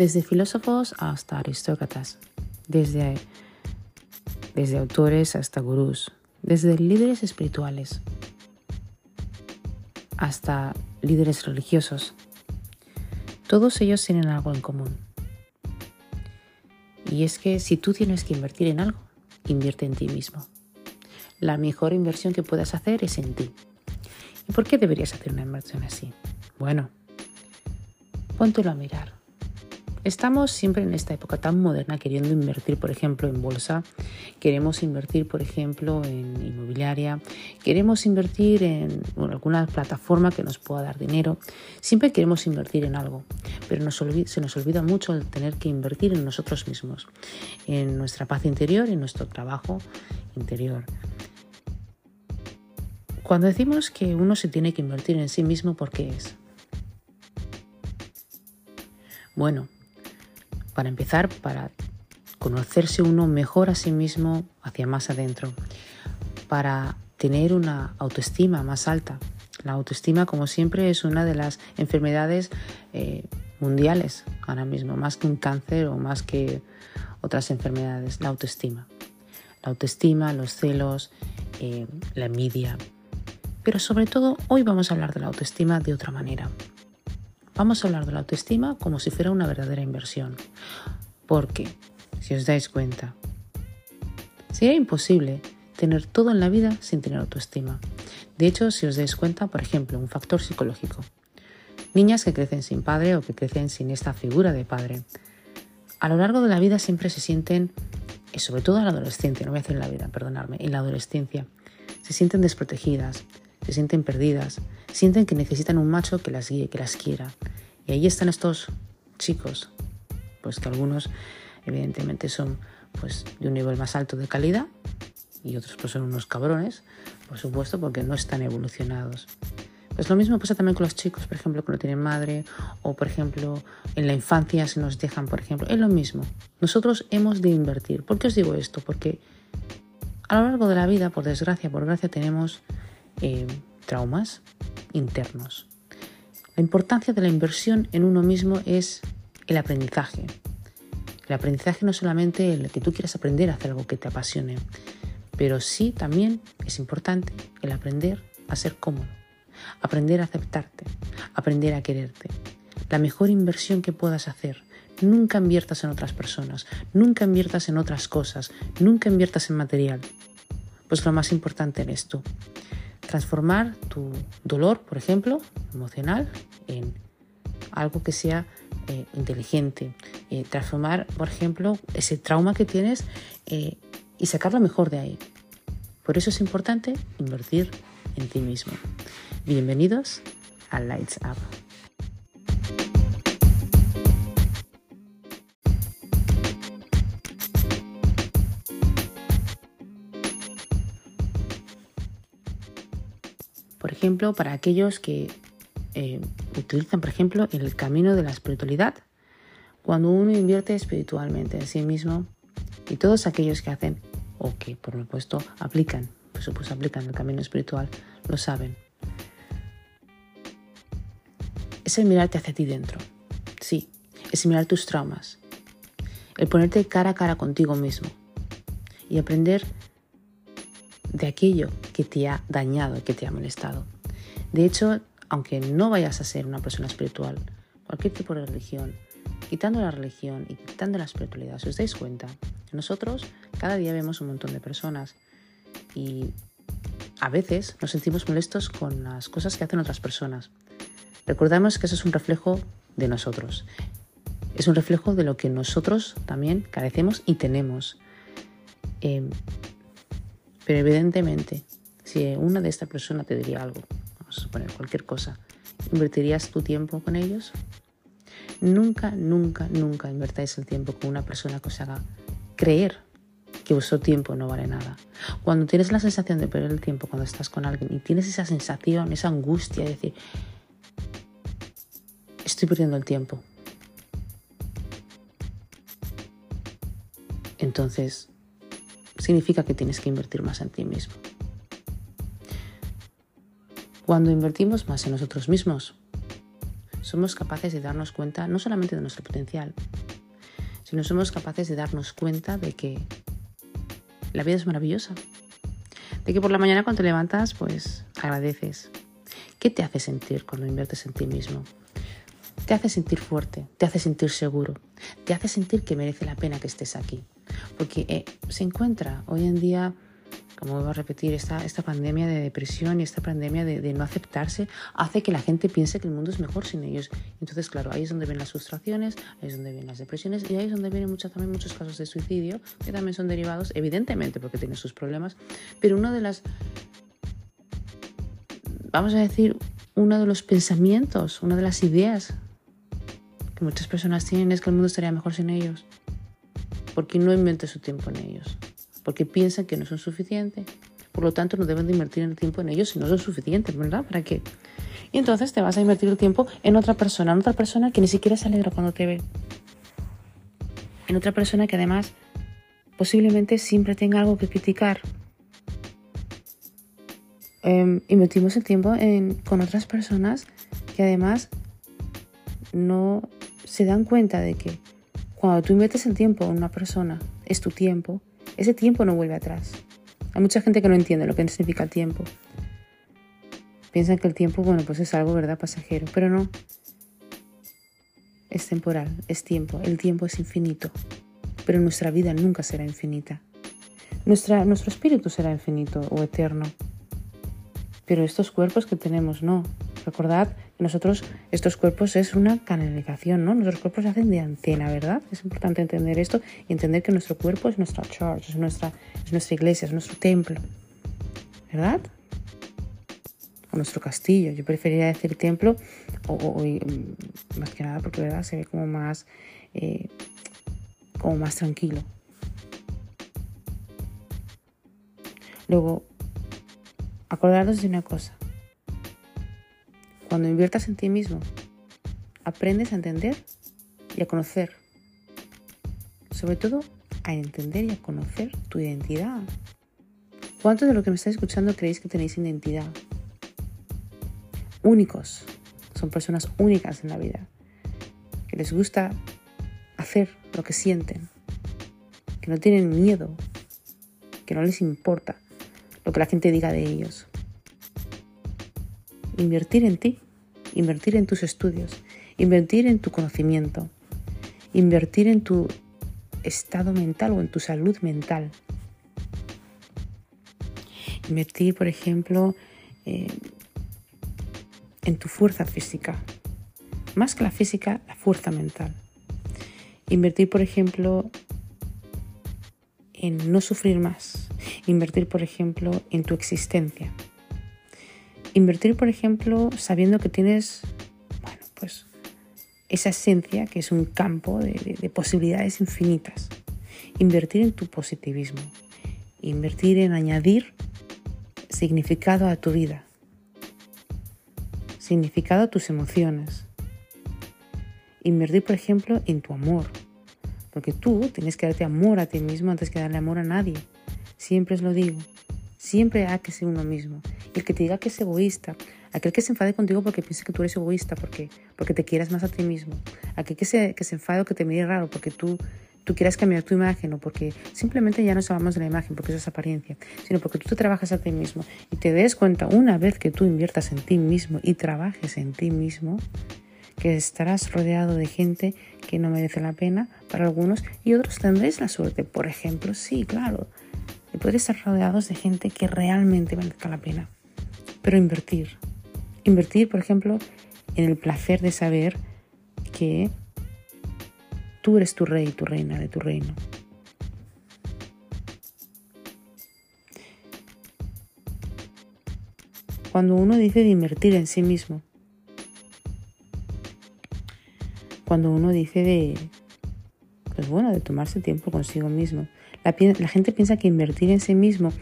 desde filósofos hasta aristócratas, desde, desde autores hasta gurús, desde líderes espirituales hasta líderes religiosos. Todos ellos tienen algo en común. Y es que si tú tienes que invertir en algo, invierte en ti mismo. La mejor inversión que puedas hacer es en ti. ¿Y por qué deberías hacer una inversión así? Bueno, póntelo a mirar. Estamos siempre en esta época tan moderna queriendo invertir, por ejemplo, en bolsa, queremos invertir, por ejemplo, en inmobiliaria, queremos invertir en alguna plataforma que nos pueda dar dinero. Siempre queremos invertir en algo, pero se nos olvida mucho el tener que invertir en nosotros mismos, en nuestra paz interior en nuestro trabajo interior. Cuando decimos que uno se tiene que invertir en sí mismo, ¿por qué es? Bueno, para empezar, para conocerse uno mejor a sí mismo hacia más adentro, para tener una autoestima más alta. La autoestima, como siempre, es una de las enfermedades eh, mundiales ahora mismo, más que un cáncer o más que otras enfermedades, la autoestima. La autoestima, los celos, eh, la envidia. Pero sobre todo, hoy vamos a hablar de la autoestima de otra manera. Vamos a hablar de la autoestima como si fuera una verdadera inversión. Porque, si os dais cuenta, sería imposible tener todo en la vida sin tener autoestima. De hecho, si os dais cuenta, por ejemplo, un factor psicológico. Niñas que crecen sin padre o que crecen sin esta figura de padre. A lo largo de la vida siempre se sienten, y sobre todo en la adolescencia, no voy a decir en la vida, perdonadme, en la adolescencia, se sienten desprotegidas, se sienten perdidas, sienten que necesitan un macho que las guíe, que las quiera. Y ahí están estos chicos, pues que algunos evidentemente son pues de un nivel más alto de calidad y otros pues son unos cabrones, por supuesto, porque no están evolucionados. Pues lo mismo pasa también con los chicos, por ejemplo, que no tienen madre o, por ejemplo, en la infancia se nos dejan, por ejemplo. Es lo mismo. Nosotros hemos de invertir. ¿Por qué os digo esto? Porque a lo largo de la vida, por desgracia, por gracia, tenemos eh, traumas internos. La importancia de la inversión en uno mismo es el aprendizaje. El aprendizaje no solamente el que tú quieras aprender a hacer algo que te apasione, pero sí también es importante el aprender a ser cómodo, aprender a aceptarte, aprender a quererte. La mejor inversión que puedas hacer. Nunca inviertas en otras personas, nunca inviertas en otras cosas, nunca inviertas en material. Pues lo más importante en esto transformar tu dolor, por ejemplo, emocional, en algo que sea eh, inteligente. Eh, transformar, por ejemplo, ese trauma que tienes eh, y sacarlo mejor de ahí. Por eso es importante invertir en ti mismo. Bienvenidos a Lights Up. Ejemplo, para aquellos que eh, utilizan, por ejemplo, el camino de la espiritualidad, cuando uno invierte espiritualmente en sí mismo y todos aquellos que hacen o que, por supuesto, aplican, por supuesto, aplican el camino espiritual, lo saben. Es el mirarte hacia ti dentro, sí, es mirar tus traumas, el ponerte cara a cara contigo mismo y aprender de aquello que te ha dañado, que te ha molestado. De hecho, aunque no vayas a ser una persona espiritual, cualquier tipo de religión, quitando la religión y quitando la espiritualidad, si os dais cuenta, nosotros cada día vemos un montón de personas y a veces nos sentimos molestos con las cosas que hacen otras personas. Recordamos que eso es un reflejo de nosotros. Es un reflejo de lo que nosotros también carecemos y tenemos. Eh, pero evidentemente, si una de estas personas te diría algo, vamos a suponer cualquier cosa, ¿invertirías tu tiempo con ellos? Nunca, nunca, nunca invertáis el tiempo con una persona que os haga creer que vuestro tiempo no vale nada. Cuando tienes la sensación de perder el tiempo cuando estás con alguien y tienes esa sensación, esa angustia de decir, estoy perdiendo el tiempo. Entonces, significa que tienes que invertir más en ti mismo. Cuando invertimos más en nosotros mismos, somos capaces de darnos cuenta no solamente de nuestro potencial, sino somos capaces de darnos cuenta de que la vida es maravillosa. De que por la mañana cuando te levantas, pues agradeces. ¿Qué te hace sentir cuando inviertes en ti mismo? Te hace sentir fuerte, te hace sentir seguro, te hace sentir que merece la pena que estés aquí. Porque eh, se encuentra hoy en día como vuelvo a repetir, esta, esta pandemia de depresión y esta pandemia de, no aceptarse hace que la gente piense que el mundo es mejor sin ellos. Entonces, claro, ahí es donde ven las frustraciones, ahí es donde ven las depresiones y ahí es donde vienen también muchos casos de suicidio que también son derivados, evidentemente, porque tienen sus problemas, pero una de las, vamos a decir, uno de los pensamientos, una de las ideas que muchas personas tienen es que el mundo estaría mejor sin ellos, porque no invente su tiempo en ellos porque piensan que no son suficientes. Por lo tanto, no deben de invertir el tiempo en ellos si no son suficientes, ¿verdad? ¿Para qué? Y entonces te vas a invertir el tiempo en otra persona, en otra persona que ni siquiera se alegra cuando te ve. En otra persona que además posiblemente siempre tenga algo que criticar. Eh, invertimos el tiempo en, con otras personas que además no se dan cuenta de que cuando tú inviertes el tiempo en una persona, es tu tiempo, ese tiempo no vuelve atrás. Hay mucha gente que no entiende lo que significa el tiempo. Piensan que el tiempo, bueno, pues es algo, ¿verdad?, pasajero, pero no. Es temporal, es tiempo, el tiempo es infinito, pero nuestra vida nunca será infinita. Nuestra, nuestro espíritu será infinito o eterno, pero estos cuerpos que tenemos no. Recordad nosotros, estos cuerpos es una canalización, ¿no? Nuestros cuerpos hacen de antena, ¿verdad? Es importante entender esto y entender que nuestro cuerpo es nuestra church, es nuestra, es nuestra iglesia, es nuestro templo, ¿verdad? O nuestro castillo. Yo preferiría decir templo o, mm, más que nada porque, ¿verdad? Se ve como más, eh, como más tranquilo. Luego, acordaros de una cosa. Cuando inviertas en ti mismo, aprendes a entender y a conocer. Sobre todo a entender y a conocer tu identidad. ¿Cuántos de los que me estáis escuchando creéis que tenéis identidad? Únicos. Son personas únicas en la vida. Que les gusta hacer lo que sienten. Que no tienen miedo. Que no les importa lo que la gente diga de ellos invertir en ti, invertir en tus estudios, invertir en tu conocimiento, invertir en tu estado mental o en tu salud mental. Invertir, por ejemplo, eh, en tu fuerza física. Más que la física, la fuerza mental. Invertir, por ejemplo, en no sufrir más. Invertir, por ejemplo, en tu existencia. Invertir, por ejemplo, sabiendo que tienes, bueno, pues esa esencia que es un campo de, posibilidades infinitas. Invertir en tu positivismo. Invertir en añadir significado a tu vida. Significado a tus emociones. Invertir, por ejemplo, en tu amor. Porque tú tienes que darte amor a ti mismo antes que darle amor a nadie. Siempre os lo digo. Siempre hay que ser uno mismo. El que te diga que es egoísta, aquel que se enfade contigo porque piensa que tú eres egoísta, porque, porque te quieras más a ti mismo, aquel que se, que se enfade o que te mire raro porque tú, tú quieras cambiar tu imagen o porque simplemente ya no hablamos de la imagen porque eso es apariencia, sino porque tú te trabajas a ti mismo y te des cuenta una vez que tú inviertas en ti mismo y trabajes en ti mismo, que estarás rodeado de gente que no merece la pena para algunos y otros tendréis la suerte. Por ejemplo, sí, claro, de poder estar rodeados de gente que realmente merezca la pena. Pero invertir. Invertir, por ejemplo, en el placer de saber que tú eres tu rey, tu reina de tu reino. Cuando uno dice de invertir en sí mismo, cuando uno dice de, pues bueno, de tomarse tiempo consigo mismo, la, gente piensa que invertir en sí mismo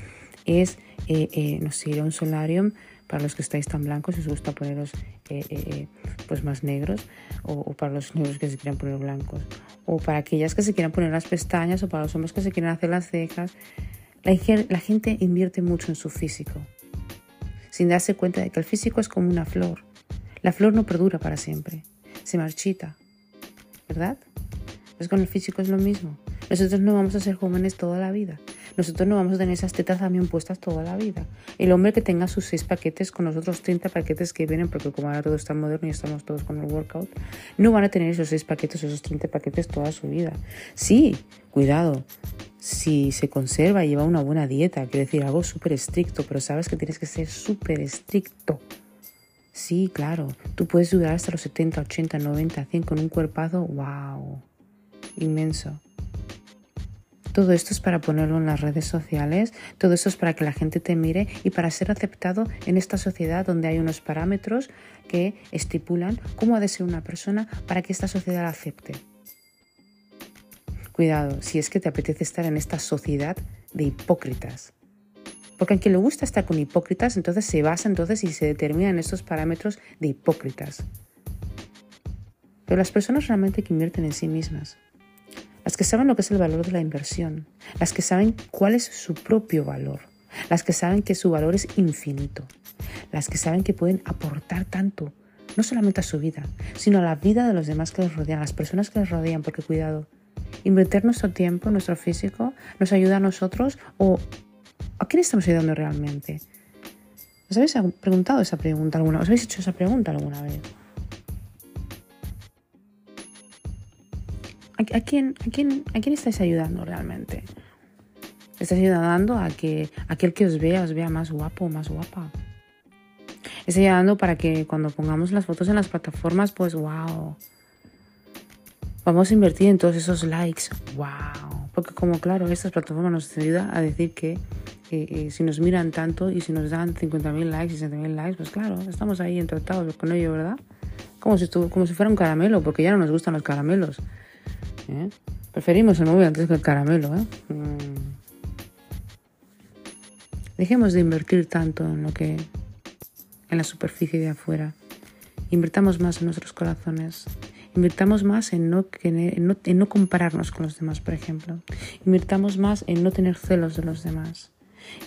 es, eh, eh, no sé, un solarium para los que estáis tan blancos os gusta poneros eh, eh, pues más negros o, para los negros que se quieran poner blancos o para aquellas que se quieran poner las pestañas o para los hombres que se quieran hacer las cejas. La, la gente invierte mucho en su físico sin darse cuenta de que el físico es como una flor. La flor no perdura para siempre. se marchita, ¿verdad? Pues con el físico es lo mismo. Nosotros no vamos a ser jóvenes toda la vida. Nosotros no vamos a tener esas tetas también puestas toda la vida. El hombre que tenga sus seis paquetes con los otros 30 paquetes que vienen, porque como ahora todo está moderno y estamos todos con el workout, no van a tener esos seis paquetes, esos 30 paquetes toda su vida. Sí, cuidado. Si se conserva y lleva una buena dieta, quiere decir algo súper estricto, pero sabes que tienes que ser súper estricto. Sí, claro, tú puedes durar hasta los 70, 80, 90, 100 con un cuerpazo, wow, inmenso. Todo esto es para ponerlo en las redes sociales, todo esto es para que la gente te mire y para ser aceptado en esta sociedad donde hay unos parámetros que estipulan cómo ha de ser una persona para que esta sociedad la acepte. Cuidado, si es que te apetece estar en esta sociedad de hipócritas. Porque a quien le gusta estar con hipócritas, entonces se basa entonces y se determinan estos parámetros de hipócritas. Pero las personas realmente que invierten en sí mismas, las que saben lo que es el valor de la inversión, las que saben cuál es su propio valor, las que saben que su valor es infinito, las que saben que pueden aportar tanto, no solamente a su vida, sino a la vida de los demás que les rodean, las personas que les rodean, porque cuidado, invertir nuestro tiempo, nuestro físico, nos ayuda a nosotros o a quién estamos ayudando realmente. ¿Os habéis preguntado esa pregunta alguna? ¿Os habéis hecho esa pregunta alguna vez? ¿A, quién, a, quién, ¿A quién estáis ayudando realmente? ¿Estáis ayudando a que aquel que os vea os vea más guapo o más guapa? ¿Estáis ayudando para que cuando pongamos las fotos en las plataformas, pues wow, vamos a invertir en todos esos likes, wow. Porque como claro, estas plataformas nos ayudan a decir que eh, si nos miran tanto y si nos dan 50.000 likes y 60.000 likes, pues claro, estamos ahí entratados con ello, ¿verdad? Como si, como si fuera un caramelo, porque ya no nos gustan los caramelos. ¿Eh? Preferimos el móvil antes que el caramelo. ¿eh? Mm. Dejemos de invertir tanto en lo que en la superficie de afuera. Invertamos más en nuestros corazones. Invirtamos más en no, en, no, en no compararnos con los demás, por ejemplo. Invirtamos más en no tener celos de los demás.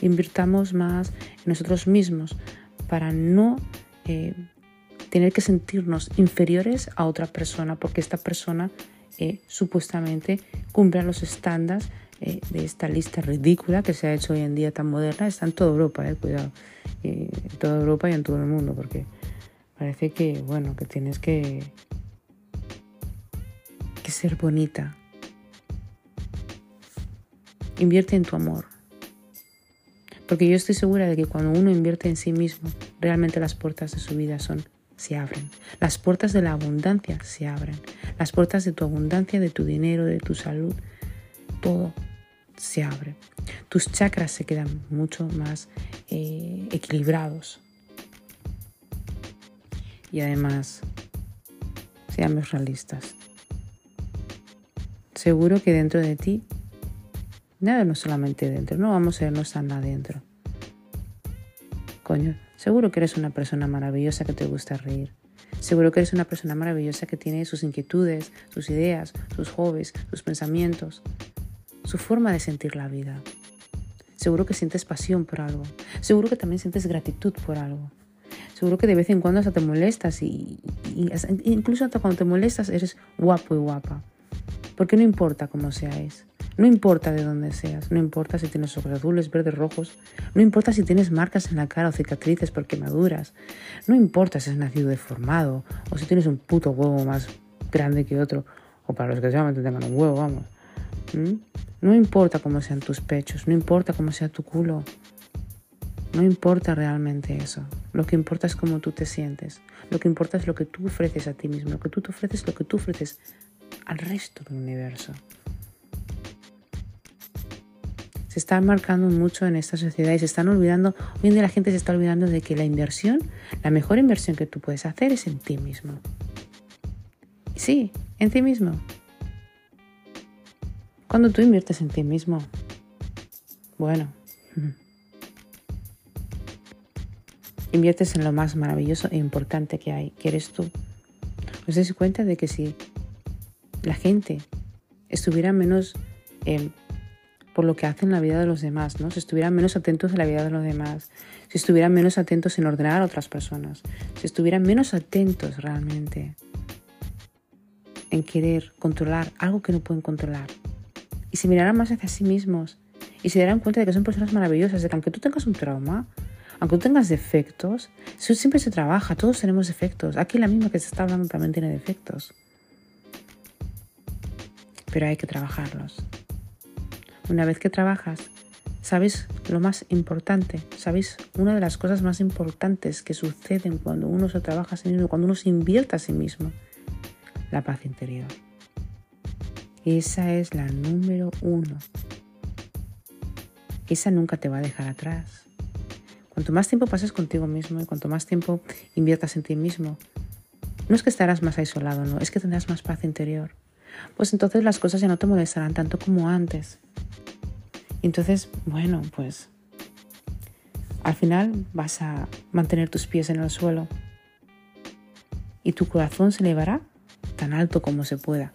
Invirtamos más en nosotros mismos para no eh, tener que sentirnos inferiores a otra persona porque esta persona supuestamente cumplan los estándares eh, de esta lista ridícula que se ha hecho hoy en día tan moderna. Está en toda Europa, eh, cuidado, en toda Europa y en todo el mundo, porque parece que, bueno, que tienes que, que ser bonita. Invierte en tu amor. Porque yo estoy segura de que cuando uno invierte en sí mismo, realmente las puertas de su vida son se abren. Las puertas de la abundancia se abren. Las puertas de tu abundancia, de tu dinero, de tu salud, todo se abre. Tus chakras se quedan mucho más eh, equilibrados. Y además, seamos realistas. Seguro que dentro de ti, nada no solamente dentro, no vamos a irnos tan adentro. Coño, Seguro que eres una persona maravillosa que te gusta reír. Seguro que eres una persona maravillosa que tiene sus inquietudes, sus ideas, sus hobbies, sus pensamientos, su forma de sentir la vida. Seguro que sientes pasión por algo. Seguro que también sientes gratitud por algo. Seguro que de vez en cuando hasta te molestas y, incluso hasta cuando te molestas eres guapo y guapa. Porque no importa cómo seáis. No importa de dónde seas, no importa si tienes ojos azules, verdes, rojos, no importa si tienes marcas en la cara o cicatrices por quemaduras, no importa si has nacido deformado o si tienes un puto huevo más grande que otro, o para los que solamente tengan un huevo, vamos. No importa cómo sean tus pechos, no importa cómo sea tu culo, no importa realmente eso. Lo que importa es cómo tú te sientes. Lo que importa es lo que tú ofreces a ti mismo. Lo que tú te ofreces, lo que tú ofreces al resto del universo se está marcando mucho en esta sociedad y se están olvidando, hoy en día la gente se está olvidando de que la inversión, la mejor inversión que tú puedes hacer es en ti mismo. Sí, en ti mismo. Cuando tú inviertes en ti mismo, bueno, inviertes en lo más maravilloso e importante que hay, que eres tú. ¿Os dais cuenta de que si la gente estuviera menos eh, por lo que hacen en la vida de los demás, ¿no? Si estuvieran menos atentos a la vida de los demás, si estuvieran menos atentos en ordenar a otras personas, si estuvieran menos atentos realmente en querer controlar algo que no pueden controlar. Y se mirarán más hacia sí mismos y se darán cuenta de que son personas maravillosas, de que aunque tú tengas un trauma, aunque tú tengas defectos, eso siempre se trabaja, todos tenemos defectos. Aquí la misma que se está hablando también tiene defectos. Pero hay que trabajarlos. Una vez que trabajas, sabes lo más importante, sabes una de las cosas más importantes que suceden cuando uno se trabaja a sí mismo, cuando uno se invierte a sí mismo, la paz interior. Esa es la número uno. Esa nunca te va a dejar atrás. Cuanto más tiempo pases contigo mismo y cuanto más tiempo inviertas en ti mismo, no es que estarás más aislado, no, es que tendrás más paz interior. Pues entonces las cosas ya no te molestarán tanto como antes. Entonces, bueno, pues al final vas a mantener tus pies en el suelo y tu corazón se elevará tan alto como se pueda.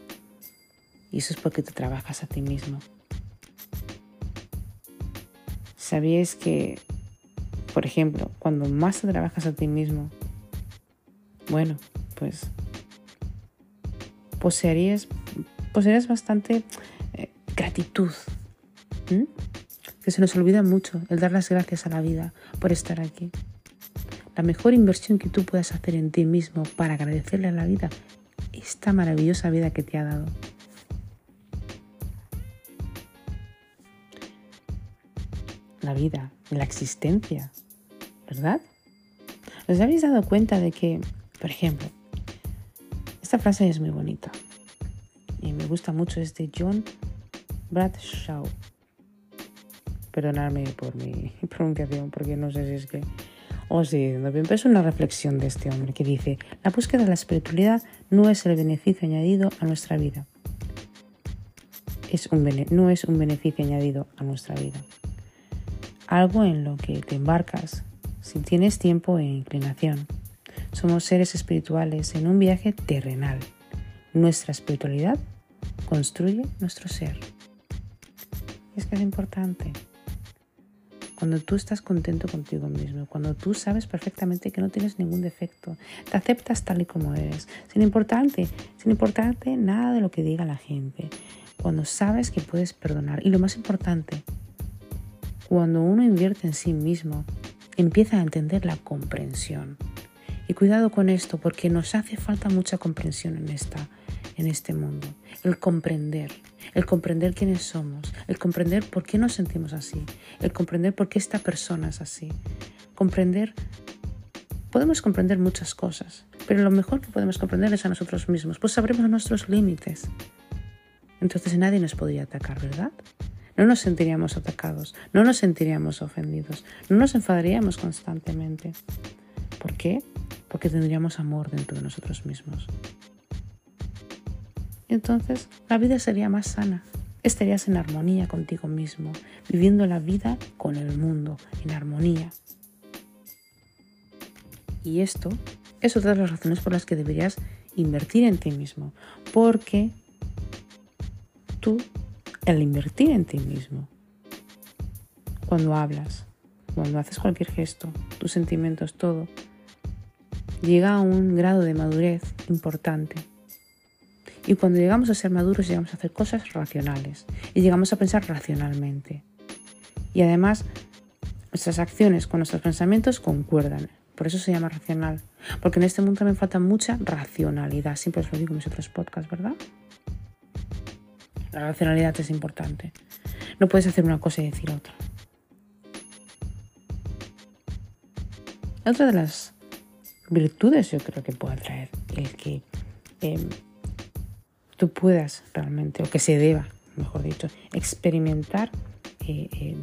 Y eso es porque te trabajas a ti mismo. ¿Sabías que, por ejemplo, cuando más te trabajas a ti mismo, bueno, pues poseerías, poseerías bastante eh, gratitud. Que se nos olvida mucho el dar las gracias a la vida por estar aquí. La mejor inversión que tú puedas hacer en ti mismo para agradecerle a la vida esta maravillosa vida que te ha dado. La vida, la existencia, ¿verdad? ¿Os habéis dado cuenta de que, por ejemplo, esta frase es muy bonita y me gusta mucho, es de John Bradshaw. Perdonadme por mi pronunciación, porque no sé si es que o sí, pero es una reflexión de este hombre que dice, la búsqueda de la espiritualidad no es el beneficio añadido a nuestra vida. Es un no es un beneficio añadido a nuestra vida. Algo en lo que te embarcas si tienes tiempo e inclinación. Somos seres espirituales en un viaje terrenal. Nuestra espiritualidad construye nuestro ser. Es que es importante cuando tú estás contento contigo mismo, cuando tú sabes perfectamente que no tienes ningún defecto, te aceptas tal y como eres, sin importarte, sin importarte nada de lo que diga la gente, cuando sabes que puedes perdonar y lo más importante, cuando uno invierte en sí mismo, empieza a entender la comprensión. Y cuidado con esto porque nos hace falta mucha comprensión en esta en este mundo, el comprender el comprender quiénes somos, el comprender por qué nos sentimos así, el comprender por qué esta persona es así. Comprender, podemos comprender muchas cosas, pero lo mejor que podemos comprender es a nosotros mismos, pues sabremos nuestros límites. Entonces nadie nos podría atacar, ¿verdad? No nos sentiríamos atacados, no nos sentiríamos ofendidos, no nos enfadaríamos constantemente. ¿Por qué? Porque tendríamos amor dentro de nosotros mismos entonces la vida sería más sana. Estarías en armonía contigo mismo, viviendo la vida con el mundo, en armonía. Y esto es otra de las razones por las que deberías invertir en ti mismo, porque tú, al invertir en ti mismo, cuando hablas, cuando haces cualquier gesto, tus sentimientos, todo, llega a un grado de madurez importante y cuando llegamos a ser maduros llegamos a hacer cosas racionales y llegamos a pensar racionalmente. Y además nuestras acciones con nuestros pensamientos concuerdan. Por eso se llama racional. Porque en este mundo también falta mucha racionalidad. Siempre os lo digo en mis otros podcasts, ¿verdad? La racionalidad es importante. No puedes hacer una cosa y decir otra. Otra de las virtudes yo creo que puede traer el que em, tú puedas realmente, o que se deba, mejor dicho, experimentar eh, eh,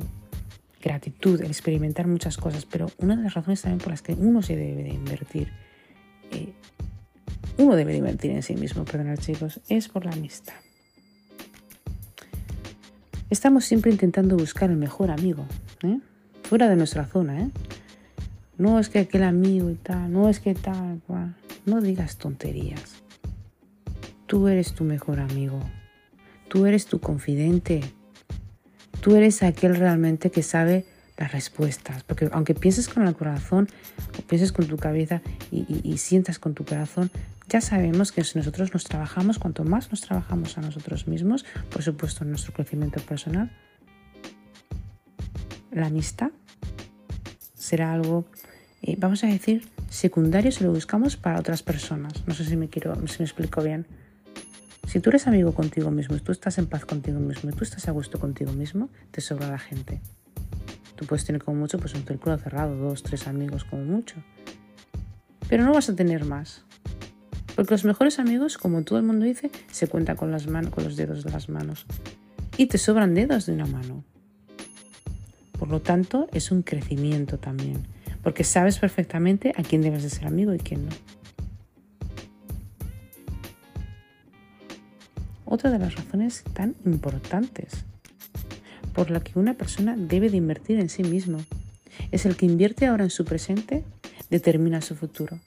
gratitud, experimentar muchas cosas, pero una de las razones también por las que uno se debe de invertir, eh, uno debe de invertir en sí mismo, perdonad chicos, es por la amistad. Estamos siempre intentando buscar el mejor amigo, fuera de nuestra zona. No es que aquel amigo y tal, no es que tal, no digas tonterías. Tú eres tu mejor amigo. Tú eres tu confidente. Tú eres aquel realmente que sabe las respuestas. Porque aunque pienses con el corazón o pienses con tu cabeza y, sientas con tu corazón, Ya sabemos que si nosotros nos trabajamos, cuanto más nos trabajamos a nosotros mismos, por supuesto en nuestro crecimiento personal, la amistad será algo, eh, vamos a decir, secundario si lo buscamos para otras personas. No sé si me, quiero, si me explico bien. Si tú eres amigo contigo mismo, tú estás en paz contigo mismo, tú estás a gusto contigo mismo, te sobra la gente. Tú puedes tener como mucho pues un círculo cerrado, dos, tres amigos como mucho. Pero no vas a tener más. Porque los mejores amigos, como todo el mundo dice, se cuentan con las con los dedos de las manos. Y te sobran dedos de una mano. Por lo tanto, es un crecimiento también, porque sabes perfectamente a quién debes de ser amigo y quién no. Otra de las razones tan importantes por la que una persona debe de invertir en sí mismo es el que invierte ahora en su presente determina su futuro.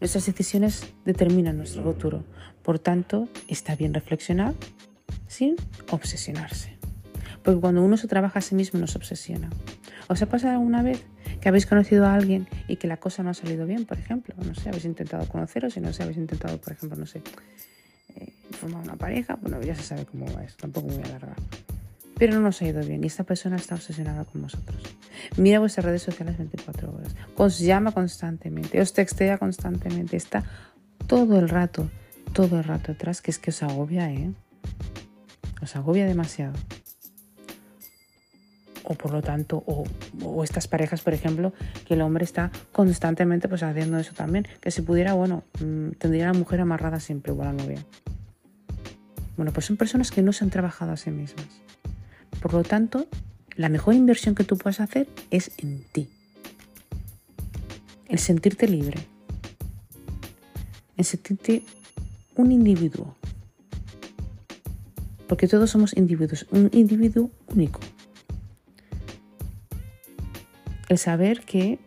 Nuestras decisiones determinan nuestro futuro, por tanto está bien reflexionar sin obsesionarse. Porque cuando uno se trabaja a sí mismo no se obsesiona. ¿Os ha pasado alguna vez que habéis conocido a alguien y que la cosa no ha salido bien, por ejemplo? No sé, habéis intentado conoceros y no sé, habéis intentado, por ejemplo, no sé, eh, formar una pareja. Bueno, ya se sabe cómo va eso, tampoco me voy a alargar. Pero no nos ha ido bien y esta persona está obsesionada con vosotros. Mira vuestras redes sociales 24 horas. Os llama constantemente, os textea constantemente. Está todo el rato, todo el rato atrás, que es que os agobia, ¿eh? Os agobia demasiado o por lo tanto, o, estas parejas, por ejemplo, que el hombre está constantemente pues haciendo eso también, que si pudiera, bueno, mm, tendría a la mujer amarrada siempre o a la novia. Bueno, pues son personas que no se han trabajado a sí mismas. Por lo tanto, la mejor inversión que tú puedes hacer es en ti. El sentirte libre. El sentirte un individuo. Porque todos somos individuos, un individuo único el saber que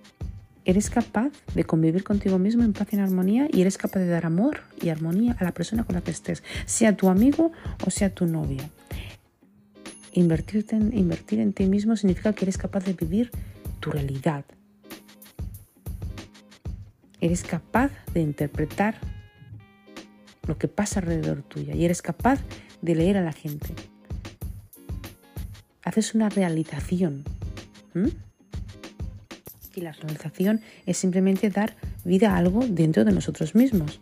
eres capaz de convivir contigo mismo en paz y en armonía y eres capaz de dar amor y armonía a la persona con la que estés, sea tu amigo o sea tu novia. Invertirte en, invertir en ti mismo significa que eres capaz de vivir tu realidad. Eres capaz de interpretar lo que pasa alrededor tuya y eres capaz de leer a la gente. Haces una realización y la realización es simplemente dar vida a algo dentro de nosotros mismos.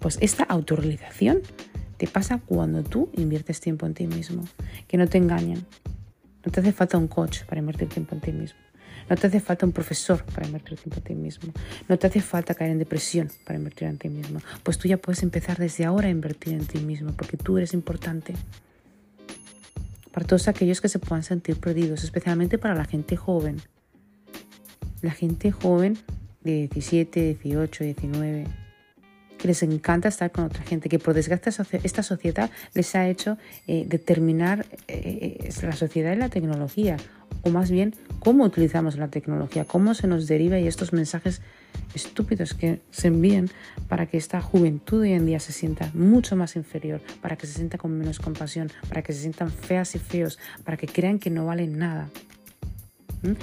Pues esta autorrealización te pasa cuando tú inviertes tiempo en ti mismo, que no te engañen. No te hace falta un coach para invertir tiempo en ti mismo. No te hace falta un profesor para invertir tiempo en ti mismo. No te hace falta caer en depresión para invertir en ti mismo. Pues tú ya puedes empezar desde ahora a invertir en ti mismo porque tú eres importante para todos aquellos que se puedan sentir perdidos, especialmente para la gente joven. La gente joven de 17, 18, 19, que les encanta estar con otra gente, que por desgracia esta sociedad les ha hecho eh, determinar eh, eh, la sociedad y la tecnología, o más bien cómo utilizamos la tecnología, cómo se nos deriva y estos mensajes estúpidos que se envían para que esta juventud hoy en día se sienta mucho más inferior, para que se sienta con menos compasión, para que se sientan feas y feos, para que crean que no valen nada,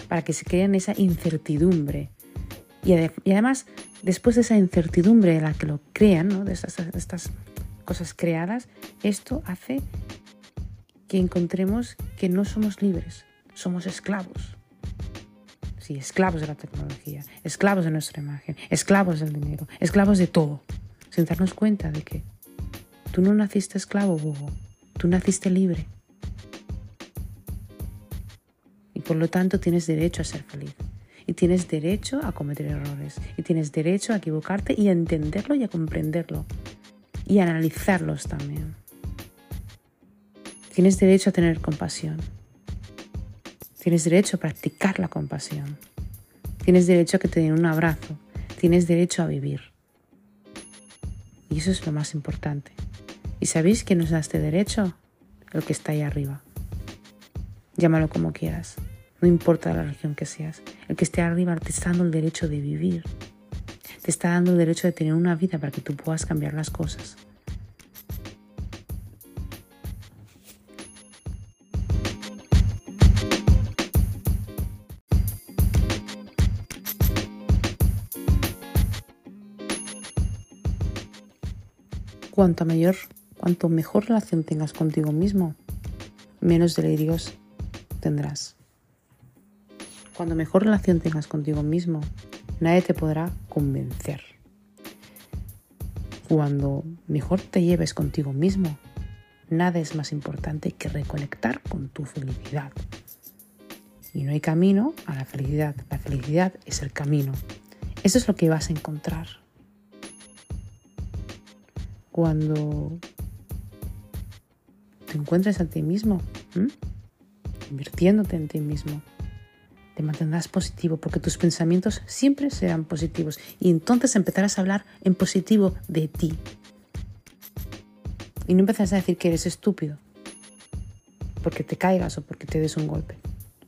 para que se crean esa incertidumbre. Y, además, después de esa incertidumbre de la que lo crean, de estas cosas creadas, esto hace que encontremos que no somos libres, somos esclavos esclavos de la tecnología, esclavos de nuestra imagen, esclavos del dinero, esclavos de todo, sin darnos cuenta de que tú no naciste esclavo, bobo, tú naciste libre. Y por lo tanto tienes derecho a ser feliz. Y tienes derecho a cometer errores. Y tienes derecho a equivocarte y a entenderlo y a comprenderlo. Y a analizarlos también. Tienes derecho a tener compasión. Tienes derecho a practicar la compasión. Tienes derecho a que te den un abrazo. Tienes derecho a vivir. Y eso es lo más importante. ¿Y sabéis que nos da este derecho? El que está ahí arriba. Llámalo como quieras. No importa la religión que seas. El que esté arriba te está dando el derecho de vivir. Te está dando el derecho de tener una vida para que tú puedas cambiar las cosas. Cuanto mayor, cuanto mejor relación tengas contigo mismo, menos delirios tendrás. Cuando mejor relación tengas contigo mismo, nadie te podrá convencer. Cuando mejor te lleves contigo mismo, nada es más importante que reconectar con tu felicidad. Y no hay camino a la felicidad. La felicidad es el camino. Eso es lo que vas a encontrar. Cuando te encuentres a ti mismo, invirtiéndote en ti mismo, te mantendrás positivo porque tus pensamientos siempre serán positivos y entonces empezarás a hablar en positivo de ti. Y no empezarás a decir que eres estúpido porque te caigas o porque te des un golpe.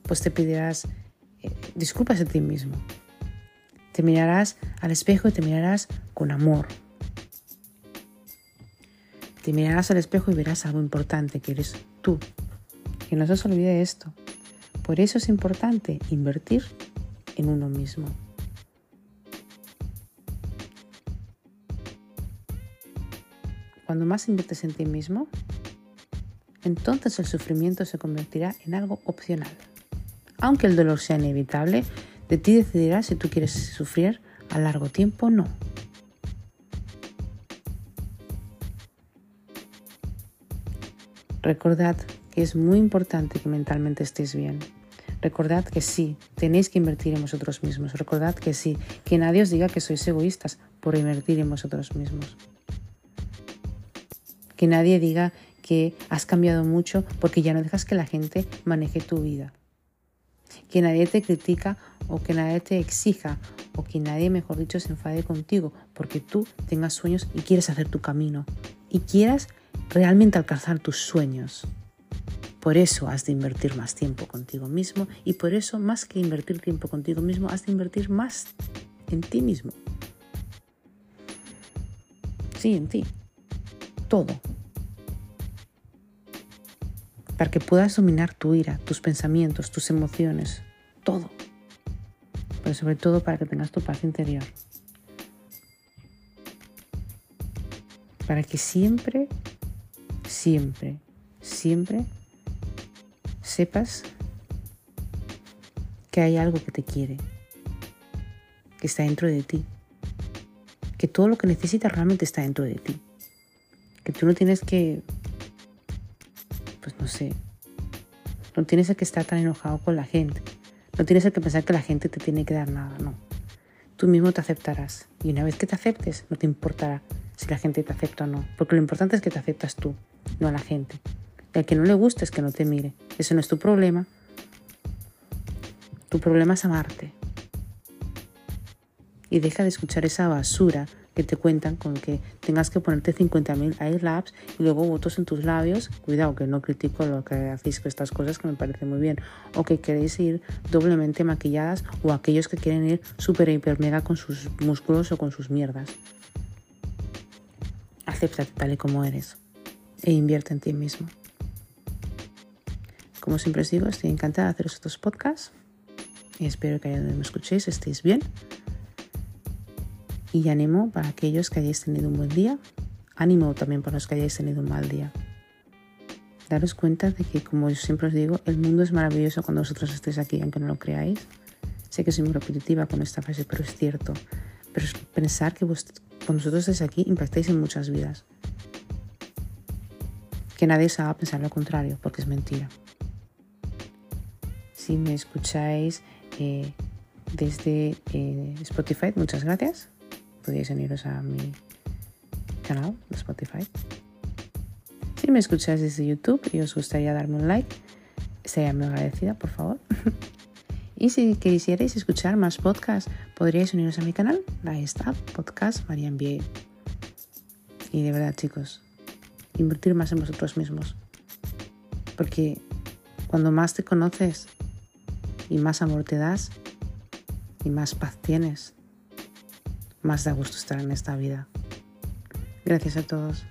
Pues te pedirás eh, disculpas a ti mismo. Te mirarás al espejo y te mirarás con amor. Te mirarás al espejo y verás algo importante que eres tú. Que no se os olvide esto. Por eso es importante invertir en uno mismo. Cuando más inviertes en ti mismo, entonces el sufrimiento se convertirá en algo opcional. Aunque el dolor sea inevitable, de ti decidirás si tú quieres sufrir a largo tiempo o no. Recordad que es muy importante que mentalmente estéis bien. Recordad que sí, tenéis que invertir en vosotros mismos. Recordad que sí, que nadie os diga que sois egoístas por invertir en vosotros mismos. Que nadie diga que has cambiado mucho porque ya no dejas que la gente maneje tu vida. Que nadie te critica o que nadie te exija o que nadie, mejor dicho, se enfade contigo porque tú tengas sueños y quieres hacer tu camino y quieras realmente alcanzar tus sueños. Por eso has de invertir más tiempo contigo mismo y por eso más que invertir tiempo contigo mismo, has de invertir más en ti mismo. Sí, en ti. Todo. Para que puedas dominar tu ira, tus pensamientos, tus emociones, todo. Pero sobre todo para que tengas tu paz interior. Para que siempre, siempre, siempre sepas que hay algo que te quiere, que está dentro de ti, que todo lo que necesitas realmente está dentro de ti, que tú no tienes que, pues no sé, no tienes que estar tan enojado con la gente, no tienes que pensar que la gente te tiene que dar nada, no. Tú mismo te aceptarás y una vez que te aceptes no te importará si la gente te acepta o no, porque lo importante es que te aceptas tú, no a la gente. Al que no le guste es que no te mire. Eso no es tu problema. Tu problema es amarte. Y deja de escuchar esa basura que te cuentan con que tengas que ponerte 50.000 labs y luego votos en tus labios. Cuidado, que no critico lo que hacéis con estas cosas, que me parece muy bien. O que queréis ir doblemente maquilladas o aquellos que quieren ir súper hiper mega con sus músculos o con sus mierdas. Acéptate tal y como eres e invierte en ti mismo. Como siempre os digo, estoy encantada de haceros estos podcasts y espero que allá donde me escuchéis estéis bien. Y ánimo para aquellos que hayáis tenido un buen día, ánimo también para los que hayáis tenido un mal día. Daros cuenta de que, como yo siempre os digo, el mundo es maravilloso cuando vosotros estéis aquí, aunque no lo creáis. Sé que soy muy repetitiva con esta frase, pero es cierto. Pero pensar que vos, cuando vosotros estéis aquí impactáis en muchas vidas. Que nadie se haga pensar lo contrario, porque es mentira. Si me escucháis eh, desde eh, Spotify, muchas gracias. Podéis uniros a mi canal de Spotify. Si me escucháis desde YouTube y os gustaría darme un like, estaría muy agradecida, por favor. y si quisierais escuchar más podcasts, podríais uniros a mi canal, la está Podcast Marian Biel. Y de verdad, chicos, invertir más en vosotros mismos. Porque cuando más te conoces, y más amor te das y más paz tienes, más da gusto estar en esta vida. Gracias a todos.